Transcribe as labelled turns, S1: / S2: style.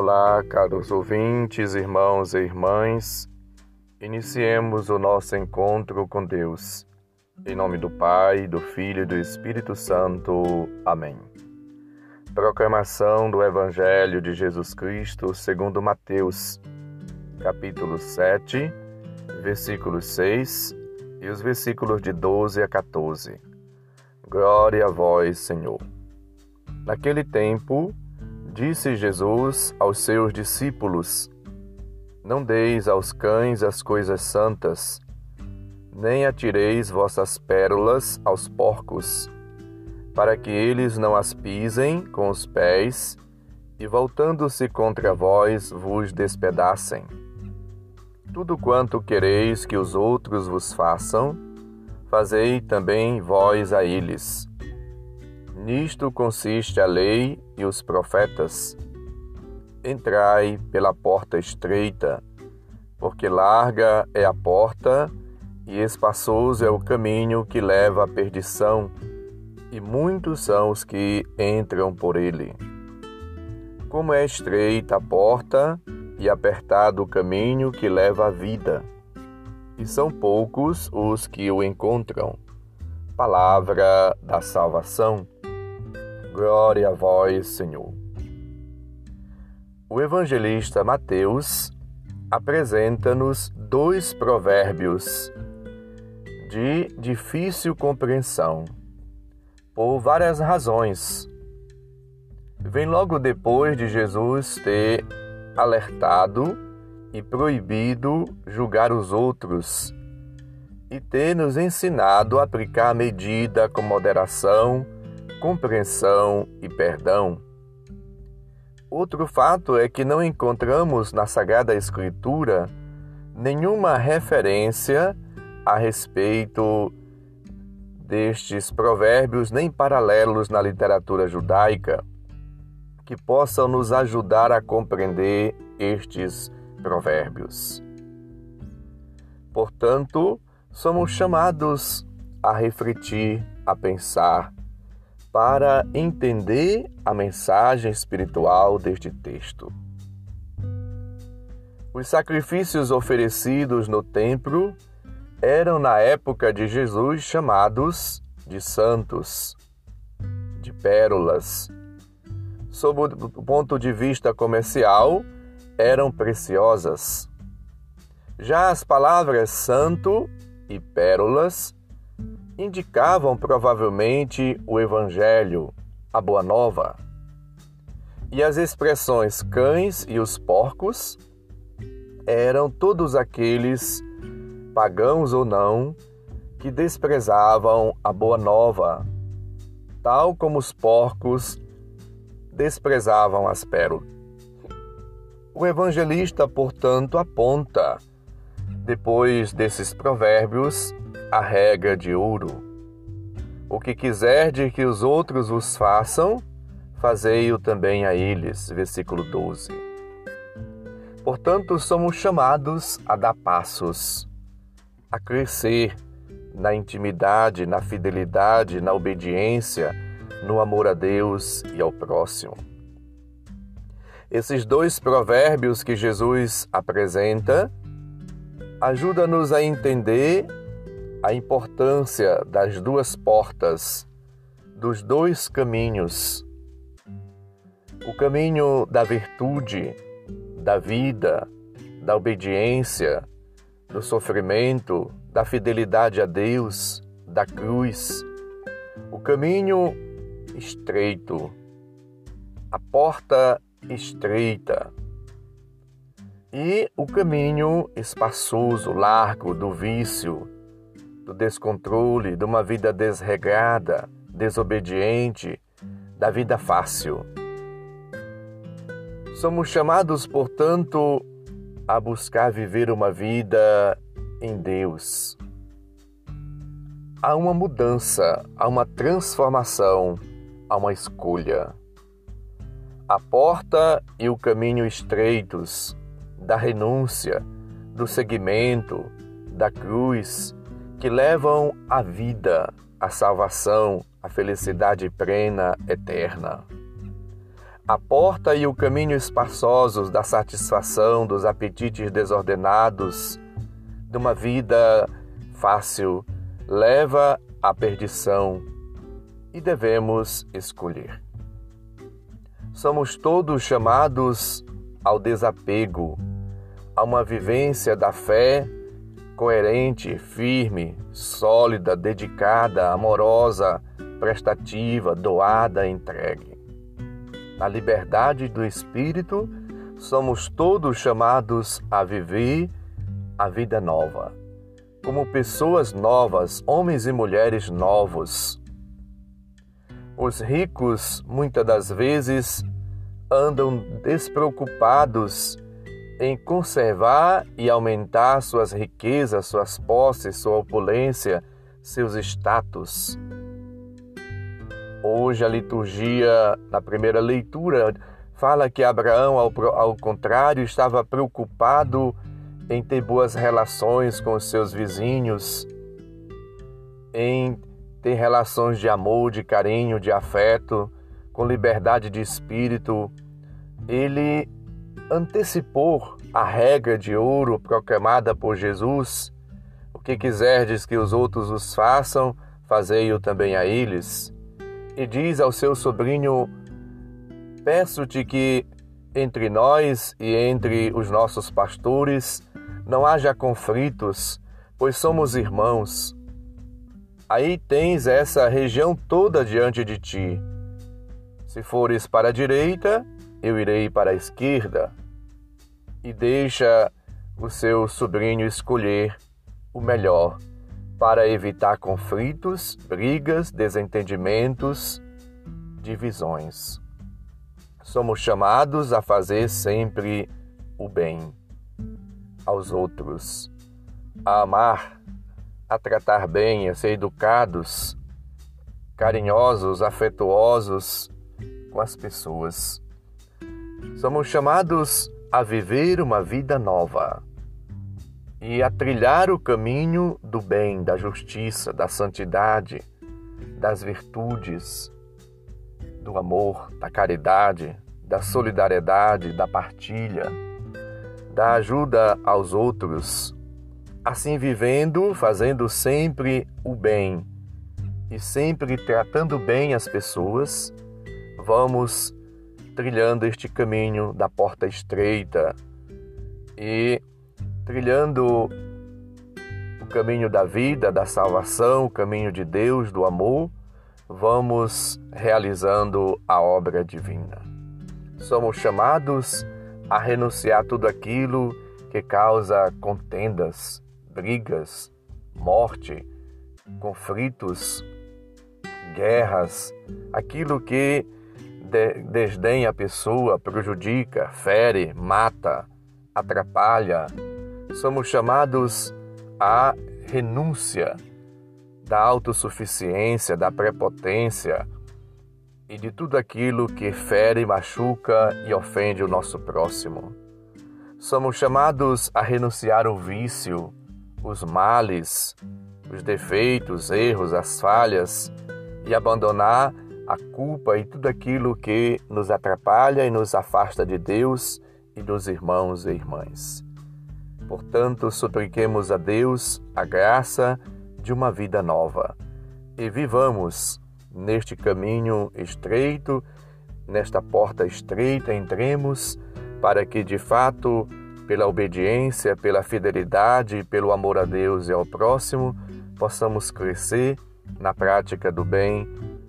S1: Olá, caros ouvintes, irmãos e irmãs. Iniciemos o nosso encontro com Deus. Em nome do Pai, do Filho e do Espírito Santo. Amém. Proclamação do Evangelho de Jesus Cristo segundo Mateus, capítulo 7, versículos 6 e os versículos de 12 a 14. Glória a vós, Senhor. Naquele tempo, Disse Jesus aos seus discípulos: Não deis aos cães as coisas santas, nem atireis vossas pérolas aos porcos, para que eles não as pisem com os pés e, voltando-se contra vós, vos despedacem. Tudo quanto quereis que os outros vos façam, fazei também vós a eles Nisto consiste a lei e os profetas. Entrai pela porta estreita, porque larga é a porta e espaçoso é o caminho que leva à perdição, e muitos são os que entram por ele. Como é estreita a porta e apertado o caminho que leva à vida, e são poucos os que o encontram. Palavra da salvação. Glória a vós, Senhor. O evangelista Mateus apresenta-nos dois provérbios de difícil compreensão, por várias razões. Vem logo depois de Jesus ter alertado e proibido julgar os outros e ter nos ensinado a aplicar a medida com moderação compreensão e perdão. Outro fato é que não encontramos na Sagrada Escritura nenhuma referência a respeito destes provérbios, nem paralelos na literatura judaica, que possam nos ajudar a compreender estes provérbios. Portanto, somos chamados a refletir, a pensar para entender a mensagem espiritual deste texto. Os sacrifícios oferecidos no templo eram, na época de Jesus, chamados de santos, de pérolas. Sob o ponto de vista comercial, eram preciosas. Já as palavras santo e pérolas indicavam provavelmente o Evangelho, a Boa Nova. E as expressões cães e os porcos eram todos aqueles, pagãos ou não, que desprezavam a Boa Nova, tal como os porcos desprezavam as pérolas. O evangelista, portanto, aponta, depois desses provérbios, a regra de ouro. O que quiserdes que os outros vos façam, fazei-o também a eles. Versículo 12. Portanto, somos chamados a dar passos, a crescer na intimidade, na fidelidade, na obediência, no amor a Deus e ao próximo. Esses dois provérbios que Jesus apresenta ajudam-nos a entender a importância das duas portas, dos dois caminhos. O caminho da virtude, da vida, da obediência, do sofrimento, da fidelidade a Deus, da cruz. O caminho estreito, a porta estreita. E o caminho espaçoso, largo do vício, do descontrole, de uma vida desregrada, desobediente, da vida fácil. Somos chamados, portanto, a buscar viver uma vida em Deus. Há uma mudança, há uma transformação, há uma escolha. A porta e o caminho estreitos da renúncia, do seguimento, da cruz, que levam à vida, à salvação, à felicidade plena, eterna. A porta e o caminho espaçosos da satisfação dos apetites desordenados de uma vida fácil leva à perdição e devemos escolher. Somos todos chamados ao desapego, a uma vivência da fé coerente, firme, sólida, dedicada, amorosa, prestativa, doada, entregue. Na liberdade do espírito, somos todos chamados a viver a vida nova, como pessoas novas, homens e mulheres novos. Os ricos, muitas das vezes, andam despreocupados em conservar e aumentar suas riquezas, suas posses, sua opulência, seus status. Hoje a liturgia, na primeira leitura, fala que Abraão, ao, ao contrário, estava preocupado em ter boas relações com os seus vizinhos, em ter relações de amor, de carinho, de afeto, com liberdade de espírito. Ele antecipou a regra de ouro proclamada por Jesus: O que quiserdes que os outros os façam, fazei-o também a eles. E diz ao seu sobrinho: Peço-te que entre nós e entre os nossos pastores não haja conflitos, pois somos irmãos. Aí tens essa região toda diante de ti. Se fores para a direita, eu irei para a esquerda, e deixa o seu sobrinho escolher o melhor para evitar conflitos, brigas, desentendimentos, divisões. Somos chamados a fazer sempre o bem aos outros, a amar, a tratar bem, a ser educados, carinhosos, afetuosos com as pessoas. Somos chamados a viver uma vida nova e a trilhar o caminho do bem, da justiça, da santidade, das virtudes, do amor, da caridade, da solidariedade, da partilha, da ajuda aos outros. Assim vivendo, fazendo sempre o bem e sempre tratando bem as pessoas, vamos trilhando este caminho da porta estreita e trilhando o caminho da vida, da salvação, o caminho de Deus, do amor, vamos realizando a obra divina. Somos chamados a renunciar tudo aquilo que causa contendas, brigas, morte, conflitos, guerras, aquilo que de, desdenha a pessoa, prejudica, fere, mata, atrapalha. Somos chamados à renúncia da autossuficiência, da prepotência e de tudo aquilo que fere, machuca e ofende o nosso próximo. Somos chamados a renunciar o vício, os males, os defeitos, erros, as falhas e abandonar a culpa e tudo aquilo que nos atrapalha e nos afasta de Deus e dos irmãos e irmãs. Portanto, supliquemos a Deus a graça de uma vida nova e vivamos neste caminho estreito, nesta porta estreita, entremos para que de fato, pela obediência, pela fidelidade, pelo amor a Deus e ao próximo, possamos crescer na prática do bem